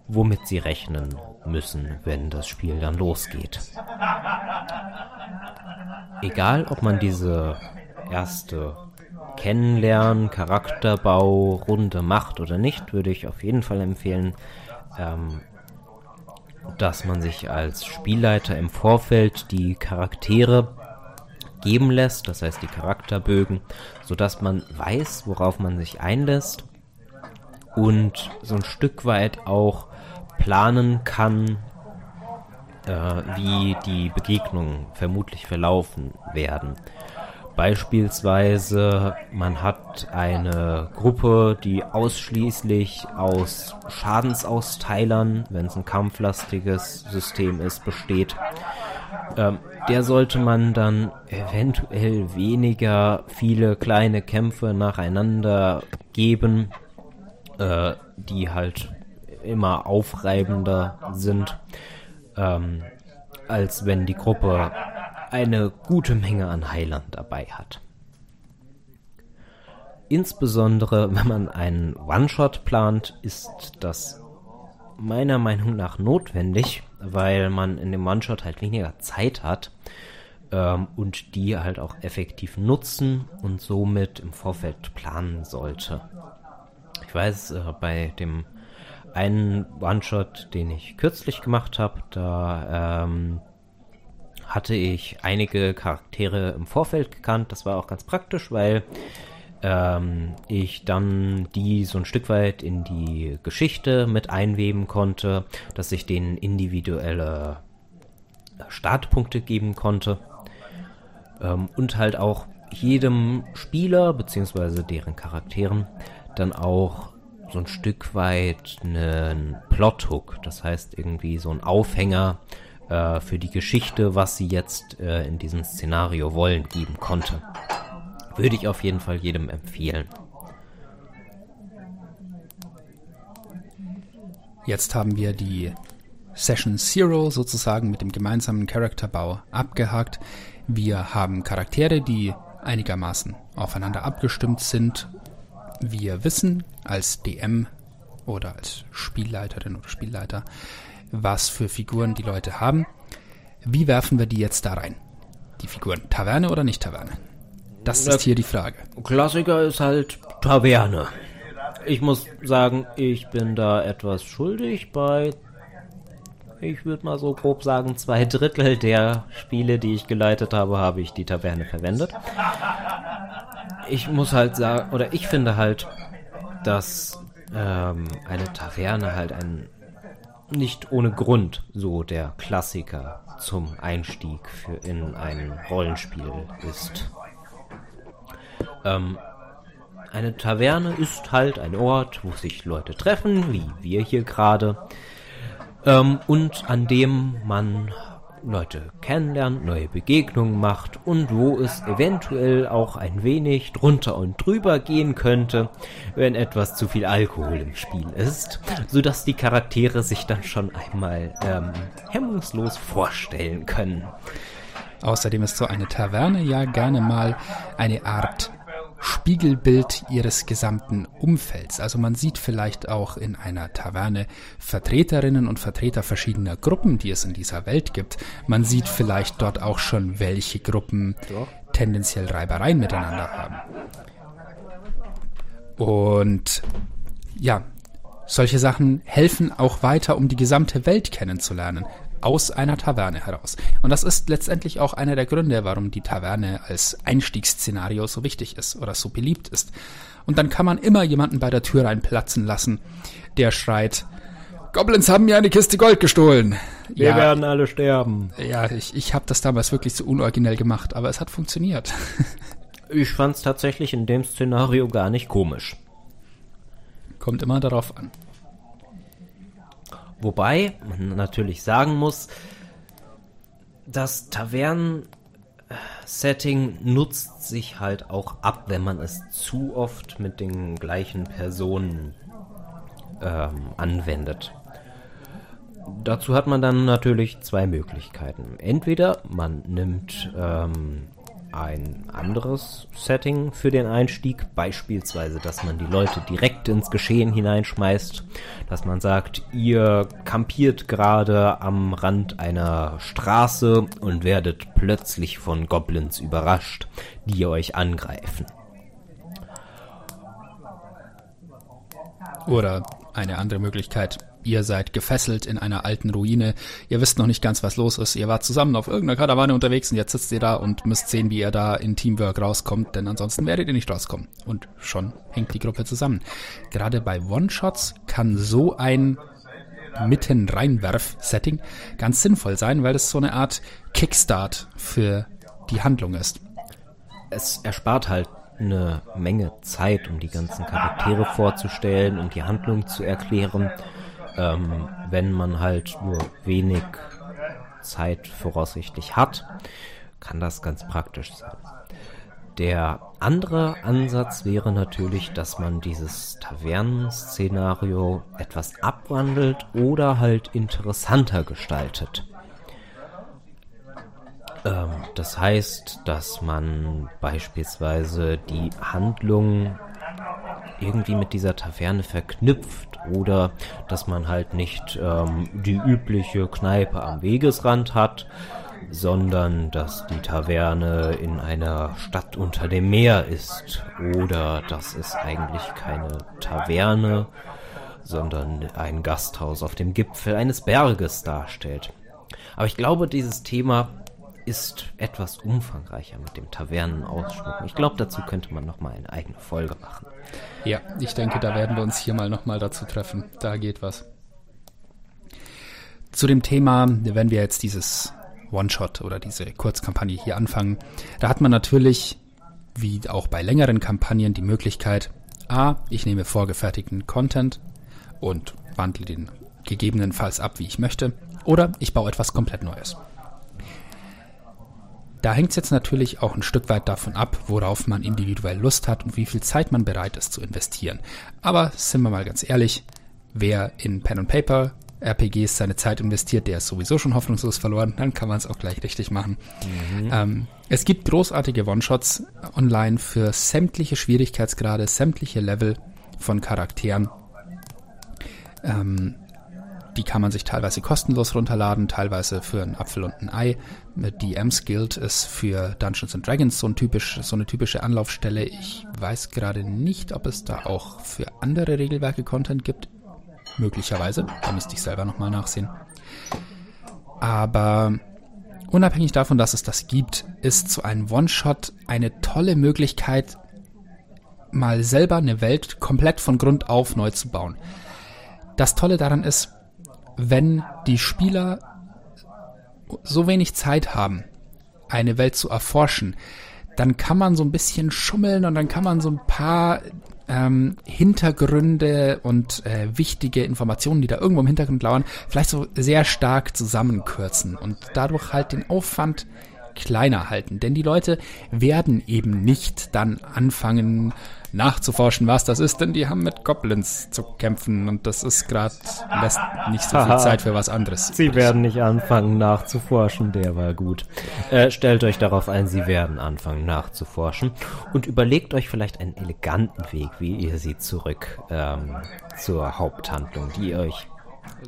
womit sie rechnen müssen, wenn das Spiel dann losgeht. Egal, ob man diese erste Kennenlernen, Charakterbau, Runde macht oder nicht, würde ich auf jeden Fall empfehlen, ähm, dass man sich als Spielleiter im Vorfeld die Charaktere geben lässt, das heißt die Charakterbögen, sodass man weiß, worauf man sich einlässt und so ein Stück weit auch planen kann, äh, wie die Begegnungen vermutlich verlaufen werden. Beispielsweise, man hat eine Gruppe, die ausschließlich aus Schadensausteilern, wenn es ein kampflastiges System ist, besteht. Ähm, der sollte man dann eventuell weniger viele kleine Kämpfe nacheinander geben, äh, die halt immer aufreibender sind, ähm, als wenn die Gruppe eine gute Menge an Heilern dabei hat. insbesondere wenn man einen One-Shot plant, ist das meiner Meinung nach notwendig, weil man in dem One-Shot halt weniger Zeit hat ähm, und die halt auch effektiv nutzen und somit im Vorfeld planen sollte. Ich weiß, äh, bei dem einen One-Shot, den ich kürzlich gemacht habe, da ähm, hatte ich einige Charaktere im Vorfeld gekannt. Das war auch ganz praktisch, weil ähm, ich dann die so ein Stück weit in die Geschichte mit einweben konnte, dass ich denen individuelle Startpunkte geben konnte ähm, und halt auch jedem Spieler beziehungsweise deren Charakteren dann auch so ein Stück weit einen Plothook, das heißt irgendwie so ein Aufhänger äh, für die Geschichte, was sie jetzt äh, in diesem Szenario wollen, geben konnte. Würde ich auf jeden Fall jedem empfehlen. Jetzt haben wir die Session Zero sozusagen mit dem gemeinsamen Charakterbau abgehakt. Wir haben Charaktere, die einigermaßen aufeinander abgestimmt sind. Wir wissen als DM oder als Spielleiterin oder Spielleiter, was für Figuren die Leute haben. Wie werfen wir die jetzt da rein? Die Figuren Taverne oder nicht Taverne? Das ist hier die Frage. Klassiker ist halt Taverne. Ich muss sagen, ich bin da etwas schuldig bei, ich würde mal so grob sagen, zwei Drittel der Spiele, die ich geleitet habe, habe ich die Taverne verwendet. Ich muss halt sagen, oder ich finde halt, dass ähm, eine Taverne halt ein nicht ohne Grund so der Klassiker zum Einstieg für in ein Rollenspiel ist. Ähm, eine Taverne ist halt ein Ort, wo sich Leute treffen, wie wir hier gerade, ähm, und an dem man Leute kennenlernt, neue Begegnungen macht und wo es eventuell auch ein wenig drunter und drüber gehen könnte, wenn etwas zu viel Alkohol im Spiel ist, so dass die Charaktere sich dann schon einmal ähm, hemmungslos vorstellen können. Außerdem ist so eine Taverne ja gerne mal eine Art Spiegelbild ihres gesamten Umfelds. Also man sieht vielleicht auch in einer Taverne Vertreterinnen und Vertreter verschiedener Gruppen, die es in dieser Welt gibt. Man sieht vielleicht dort auch schon, welche Gruppen tendenziell Reibereien miteinander haben. Und ja, solche Sachen helfen auch weiter, um die gesamte Welt kennenzulernen aus einer Taverne heraus. Und das ist letztendlich auch einer der Gründe, warum die Taverne als Einstiegsszenario so wichtig ist oder so beliebt ist. Und dann kann man immer jemanden bei der Tür reinplatzen lassen, der schreit, Goblins haben mir eine Kiste Gold gestohlen. Wir ja, werden alle sterben. Ja, ich, ich habe das damals wirklich so unoriginell gemacht, aber es hat funktioniert. (laughs) ich fand es tatsächlich in dem Szenario gar nicht komisch. Kommt immer darauf an. Wobei man natürlich sagen muss, das Tavernen-Setting nutzt sich halt auch ab, wenn man es zu oft mit den gleichen Personen ähm, anwendet. Dazu hat man dann natürlich zwei Möglichkeiten. Entweder man nimmt ähm, ein anderes Setting für den Einstieg, beispielsweise, dass man die Leute direkt ins Geschehen hineinschmeißt, dass man sagt, ihr kampiert gerade am Rand einer Straße und werdet plötzlich von Goblins überrascht, die euch angreifen. Oder eine andere Möglichkeit, Ihr seid gefesselt in einer alten Ruine. Ihr wisst noch nicht ganz, was los ist. Ihr wart zusammen auf irgendeiner Karawane unterwegs und jetzt sitzt ihr da und müsst sehen, wie ihr da in Teamwork rauskommt, denn ansonsten werdet ihr nicht rauskommen. Und schon hängt die Gruppe zusammen. Gerade bei One-Shots kann so ein mitten reinwerf-Setting ganz sinnvoll sein, weil es so eine Art Kickstart für die Handlung ist. Es erspart halt eine Menge Zeit, um die ganzen Charaktere vorzustellen und die Handlung zu erklären ähm, wenn man halt nur wenig Zeit voraussichtlich hat, kann das ganz praktisch sein. Der andere Ansatz wäre natürlich, dass man dieses Tavernen-Szenario etwas abwandelt oder halt interessanter gestaltet. Ähm, das heißt, dass man beispielsweise die Handlung irgendwie mit dieser Taverne verknüpft oder dass man halt nicht ähm, die übliche Kneipe am Wegesrand hat, sondern dass die Taverne in einer Stadt unter dem Meer ist oder dass es eigentlich keine Taverne, sondern ein Gasthaus auf dem Gipfel eines Berges darstellt. Aber ich glaube, dieses Thema ist etwas umfangreicher mit dem Tavernenausschmücken. Ich glaube, dazu könnte man nochmal eine eigene Folge machen. Ja, ich denke, da werden wir uns hier mal nochmal dazu treffen. Da geht was. Zu dem Thema, wenn wir jetzt dieses One-Shot oder diese Kurzkampagne hier anfangen, da hat man natürlich, wie auch bei längeren Kampagnen, die Möglichkeit, a, ich nehme vorgefertigten Content und wandle den gegebenenfalls ab, wie ich möchte, oder ich baue etwas komplett Neues. Da hängt es jetzt natürlich auch ein Stück weit davon ab, worauf man individuell Lust hat und wie viel Zeit man bereit ist zu investieren. Aber sind wir mal ganz ehrlich, wer in Pen and Paper RPGs seine Zeit investiert, der ist sowieso schon hoffnungslos verloren, dann kann man es auch gleich richtig machen. Mhm. Ähm, es gibt großartige One-Shots online für sämtliche Schwierigkeitsgrade, sämtliche Level von Charakteren. Ähm, die kann man sich teilweise kostenlos runterladen, teilweise für einen Apfel und ein Ei. Die Ems Guild ist für Dungeons and Dragons so, ein typisch, so eine typische Anlaufstelle. Ich weiß gerade nicht, ob es da auch für andere Regelwerke Content gibt. Möglicherweise. Da müsste ich selber nochmal nachsehen. Aber unabhängig davon, dass es das gibt, ist so ein One-Shot eine tolle Möglichkeit, mal selber eine Welt komplett von Grund auf neu zu bauen. Das Tolle daran ist, wenn die Spieler so wenig Zeit haben, eine Welt zu erforschen, dann kann man so ein bisschen schummeln und dann kann man so ein paar ähm, Hintergründe und äh, wichtige Informationen, die da irgendwo im Hintergrund lauern, vielleicht so sehr stark zusammenkürzen und dadurch halt den Aufwand kleiner halten. Denn die Leute werden eben nicht dann anfangen, nachzuforschen, was das ist, denn die haben mit Goblins zu kämpfen und das ist gerade, lässt nicht so viel Zeit für was anderes. Sie werden nicht anfangen nachzuforschen, der war gut. Äh, stellt euch darauf ein, sie werden anfangen nachzuforschen und überlegt euch vielleicht einen eleganten Weg, wie ihr sie zurück ähm, zur Haupthandlung, die ihr euch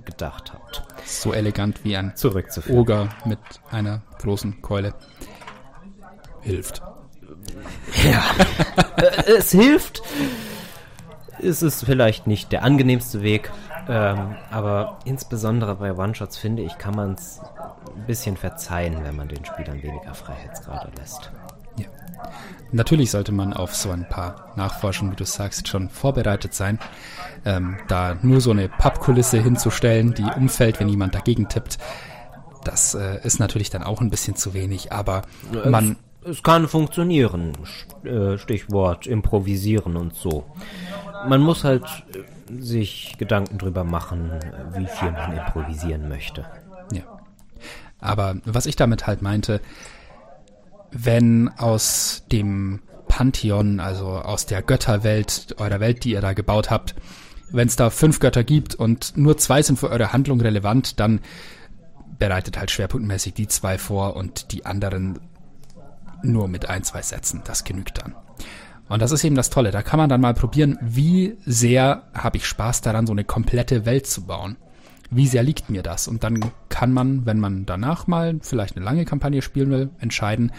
gedacht habt. So elegant wie ein Zurückzuführen. Oger mit einer großen Keule. Hilft. Ja. es hilft. Es ist vielleicht nicht der angenehmste Weg, ähm, aber insbesondere bei One-Shots finde ich, kann man es ein bisschen verzeihen, wenn man den Spielern weniger Freiheitsgrade lässt. Ja. Natürlich sollte man auf so ein paar Nachforschungen, wie du sagst, schon vorbereitet sein. Ähm, da nur so eine Pappkulisse hinzustellen, die umfällt, wenn jemand dagegen tippt, das äh, ist natürlich dann auch ein bisschen zu wenig, aber man es kann funktionieren. Äh, Stichwort improvisieren und so. Man muss halt äh, sich Gedanken drüber machen, wie viel man improvisieren möchte. Ja. Aber was ich damit halt meinte, wenn aus dem Pantheon, also aus der Götterwelt, eurer Welt, die ihr da gebaut habt, wenn es da fünf Götter gibt und nur zwei sind für eure Handlung relevant, dann bereitet halt schwerpunktmäßig die zwei vor und die anderen nur mit ein, zwei Sätzen. Das genügt dann. Und das ist eben das Tolle. Da kann man dann mal probieren, wie sehr habe ich Spaß daran, so eine komplette Welt zu bauen. Wie sehr liegt mir das? Und dann kann man, wenn man danach mal vielleicht eine lange Kampagne spielen will, entscheiden,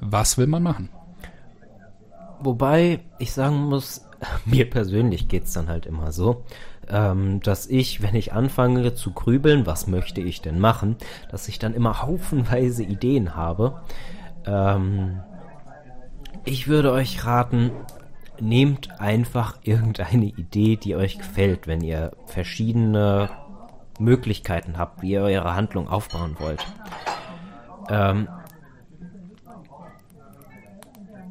was will man machen. Wobei ich sagen muss, (laughs) mir persönlich geht's dann halt immer so, ähm, dass ich, wenn ich anfange zu grübeln, was möchte ich denn machen, dass ich dann immer haufenweise Ideen habe ähm, ich würde euch raten, nehmt einfach irgendeine Idee, die euch gefällt, wenn ihr verschiedene Möglichkeiten habt, wie ihr eure Handlung aufbauen wollt. Ähm,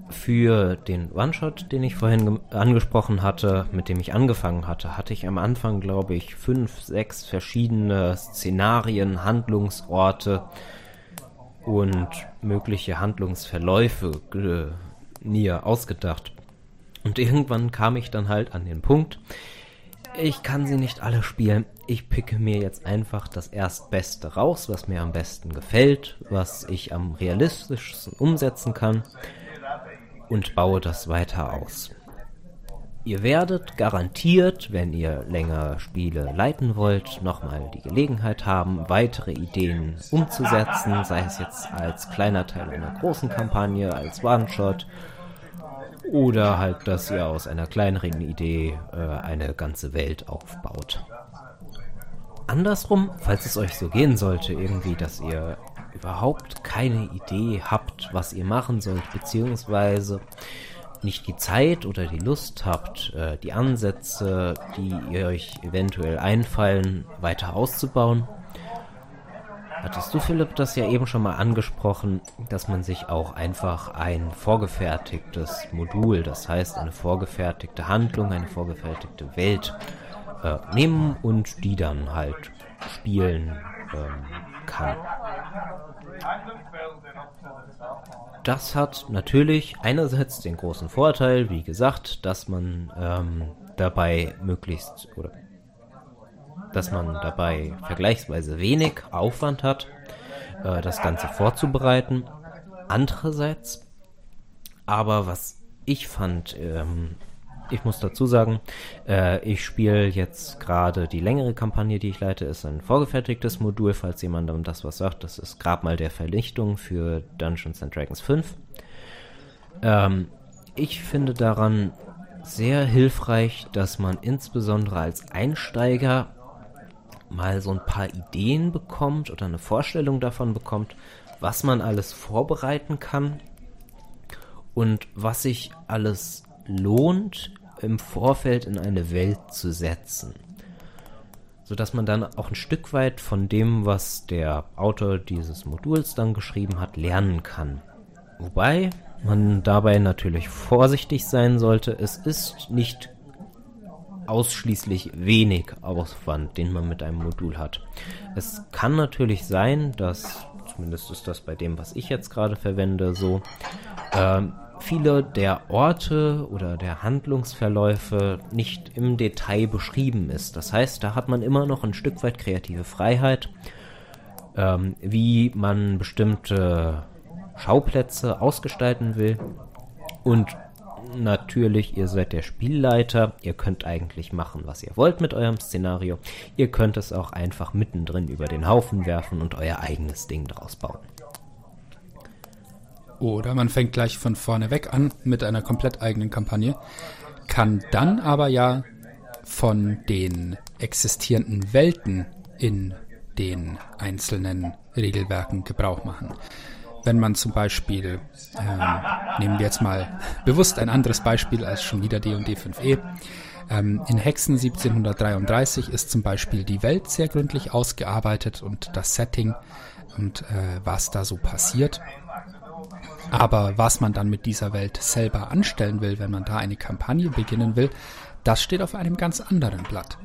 für den One-Shot, den ich vorhin angesprochen hatte, mit dem ich angefangen hatte, hatte ich am Anfang, glaube ich, fünf, sechs verschiedene Szenarien, Handlungsorte, und mögliche Handlungsverläufe äh, näher ausgedacht. Und irgendwann kam ich dann halt an den Punkt, ich kann sie nicht alle spielen. Ich picke mir jetzt einfach das Erstbeste raus, was mir am besten gefällt, was ich am realistischsten umsetzen kann und baue das weiter aus. Ihr werdet garantiert, wenn ihr länger Spiele leiten wollt, nochmal die Gelegenheit haben, weitere Ideen umzusetzen, sei es jetzt als kleiner Teil einer großen Kampagne, als One-Shot oder halt, dass ihr aus einer kleineren Idee äh, eine ganze Welt aufbaut. Andersrum, falls es euch so gehen sollte, irgendwie, dass ihr überhaupt keine Idee habt, was ihr machen sollt, beziehungsweise nicht die Zeit oder die Lust habt, äh, die Ansätze, die ihr euch eventuell einfallen, weiter auszubauen. Hattest du, Philipp, das ja eben schon mal angesprochen, dass man sich auch einfach ein vorgefertigtes Modul, das heißt eine vorgefertigte Handlung, eine vorgefertigte Welt äh, nehmen und die dann halt spielen ähm, kann. Das hat natürlich einerseits den großen Vorteil, wie gesagt, dass man ähm, dabei möglichst oder dass man dabei vergleichsweise wenig Aufwand hat, äh, das Ganze vorzubereiten. Andererseits, aber was ich fand ähm, ich muss dazu sagen, äh, ich spiele jetzt gerade die längere Kampagne, die ich leite, ist ein vorgefertigtes Modul, falls jemandem das was sagt. Das ist Grabmal der Vernichtung für Dungeons and Dragons 5. Ähm, ich finde daran sehr hilfreich, dass man insbesondere als Einsteiger mal so ein paar Ideen bekommt oder eine Vorstellung davon bekommt, was man alles vorbereiten kann und was sich alles lohnt, im Vorfeld in eine Welt zu setzen. Sodass man dann auch ein Stück weit von dem, was der Autor dieses Moduls dann geschrieben hat, lernen kann. Wobei man dabei natürlich vorsichtig sein sollte. Es ist nicht ausschließlich wenig Aufwand, den man mit einem Modul hat. Es kann natürlich sein, dass, zumindest ist das bei dem, was ich jetzt gerade verwende, so, äh, viele der Orte oder der Handlungsverläufe nicht im Detail beschrieben ist. Das heißt, da hat man immer noch ein Stück weit kreative Freiheit, ähm, wie man bestimmte Schauplätze ausgestalten will. Und natürlich, ihr seid der Spielleiter, ihr könnt eigentlich machen, was ihr wollt mit eurem Szenario. Ihr könnt es auch einfach mittendrin über den Haufen werfen und euer eigenes Ding draus bauen. Oder man fängt gleich von vorne weg an mit einer komplett eigenen Kampagne, kann dann aber ja von den existierenden Welten in den einzelnen Regelwerken Gebrauch machen. Wenn man zum Beispiel, ähm, nehmen wir jetzt mal bewusst ein anderes Beispiel als schon wieder D&D 5e, ähm, in Hexen 1733 ist zum Beispiel die Welt sehr gründlich ausgearbeitet und das Setting und äh, was da so passiert. Aber was man dann mit dieser Welt selber anstellen will, wenn man da eine Kampagne beginnen will, das steht auf einem ganz anderen Blatt.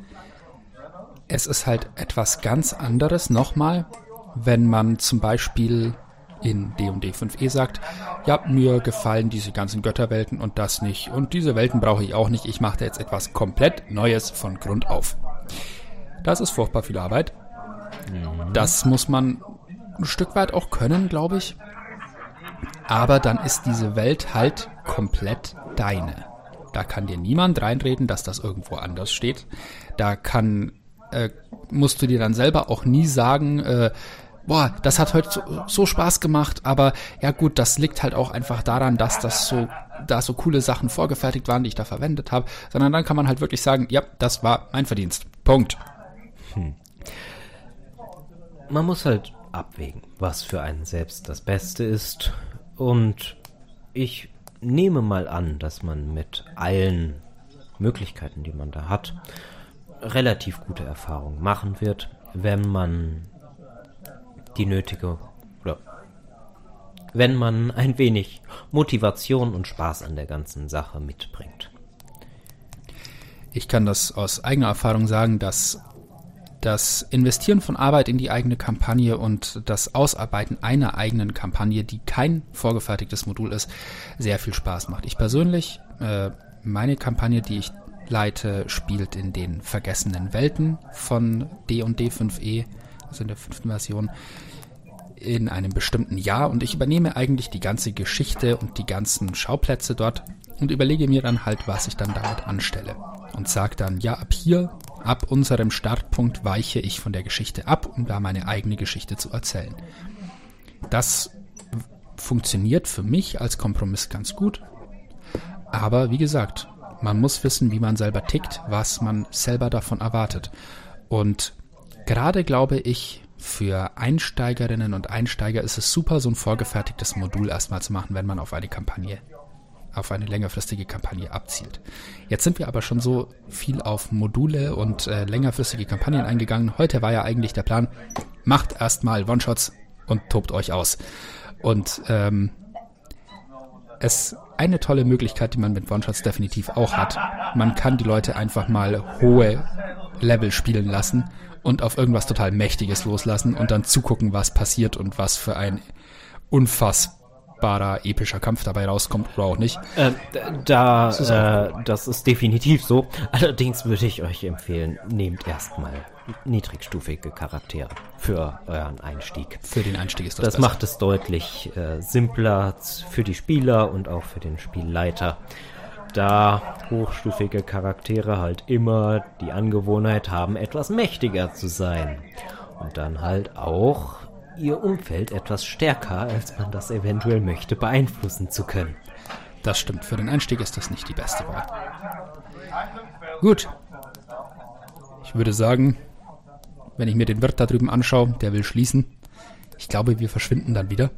Es ist halt etwas ganz anderes nochmal, wenn man zum Beispiel in D&D 5e sagt, ja, mir gefallen diese ganzen Götterwelten und das nicht und diese Welten brauche ich auch nicht, ich mache da jetzt etwas komplett Neues von Grund auf. Das ist furchtbar viel Arbeit. Das muss man ein Stück weit auch können, glaube ich aber dann ist diese Welt halt komplett deine. Da kann dir niemand reinreden, dass das irgendwo anders steht. Da kann, äh, musst du dir dann selber auch nie sagen, äh, boah, das hat heute so, so, Spaß gemacht, aber ja gut, das liegt halt auch einfach daran, dass das so, da so coole Sachen vorgefertigt waren, die ich da verwendet habe, sondern dann kann man halt wirklich sagen, ja, das war mein Verdienst. Punkt. Hm. Man muss halt abwägen, was für einen selbst das Beste ist und ich nehme mal an, dass man mit allen Möglichkeiten, die man da hat, relativ gute Erfahrungen machen wird, wenn man die nötige oder wenn man ein wenig Motivation und Spaß an der ganzen Sache mitbringt. Ich kann das aus eigener Erfahrung sagen, dass das Investieren von Arbeit in die eigene Kampagne und das Ausarbeiten einer eigenen Kampagne, die kein vorgefertigtes Modul ist, sehr viel Spaß macht. Ich persönlich, äh, meine Kampagne, die ich leite, spielt in den vergessenen Welten von D&D 5e, also in der fünften Version, in einem bestimmten Jahr und ich übernehme eigentlich die ganze Geschichte und die ganzen Schauplätze dort und überlege mir dann halt, was ich dann damit anstelle. Und sage dann, ja, ab hier, ab unserem Startpunkt weiche ich von der Geschichte ab, um da meine eigene Geschichte zu erzählen. Das funktioniert für mich als Kompromiss ganz gut. Aber wie gesagt, man muss wissen, wie man selber tickt, was man selber davon erwartet. Und gerade glaube ich, für Einsteigerinnen und Einsteiger ist es super, so ein vorgefertigtes Modul erstmal zu machen, wenn man auf eine Kampagne, auf eine längerfristige Kampagne abzielt. Jetzt sind wir aber schon so viel auf Module und äh, längerfristige Kampagnen eingegangen. Heute war ja eigentlich der Plan, macht erstmal One-Shots und tobt euch aus. Und ähm, es eine tolle Möglichkeit, die man mit One-Shots definitiv auch hat. Man kann die Leute einfach mal hohe Level spielen lassen und auf irgendwas total Mächtiges loslassen und dann zugucken, was passiert und was für ein unfassbarer epischer Kampf dabei rauskommt oder auch nicht. Äh, da, das ist, äh, das ist definitiv so. Allerdings würde ich euch empfehlen, nehmt erstmal niedrigstufige Charaktere für euren Einstieg. Für den Einstieg ist das Das besser. macht es deutlich äh, simpler für die Spieler und auch für den Spielleiter da hochstufige Charaktere halt immer die Angewohnheit haben, etwas mächtiger zu sein. Und dann halt auch ihr Umfeld etwas stärker, als man das eventuell möchte, beeinflussen zu können. Das stimmt, für den Einstieg ist das nicht die beste Wahl. Gut. Ich würde sagen, wenn ich mir den Wirt da drüben anschaue, der will schließen. Ich glaube, wir verschwinden dann wieder.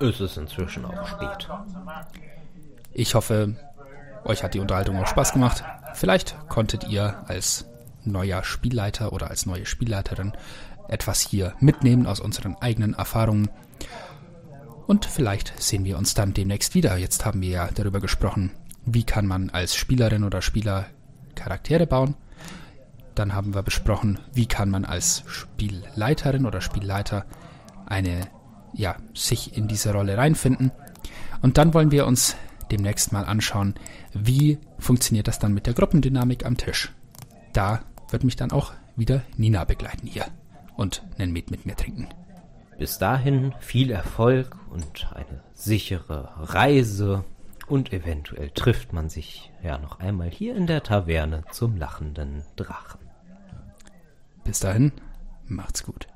Es ist inzwischen auch spät. Ich hoffe, euch hat die Unterhaltung auch Spaß gemacht. Vielleicht konntet ihr als neuer Spielleiter oder als neue Spielleiterin etwas hier mitnehmen aus unseren eigenen Erfahrungen. Und vielleicht sehen wir uns dann demnächst wieder. Jetzt haben wir ja darüber gesprochen, wie kann man als Spielerin oder Spieler Charaktere bauen. Dann haben wir besprochen, wie kann man als Spielleiterin oder Spielleiter eine, ja, sich in diese Rolle reinfinden. Und dann wollen wir uns demnächst mal anschauen, wie funktioniert das dann mit der Gruppendynamik am Tisch. Da wird mich dann auch wieder Nina begleiten hier und einen Met mit mir trinken. Bis dahin viel Erfolg und eine sichere Reise und eventuell trifft man sich ja noch einmal hier in der Taverne zum lachenden Drachen. Bis dahin, macht's gut.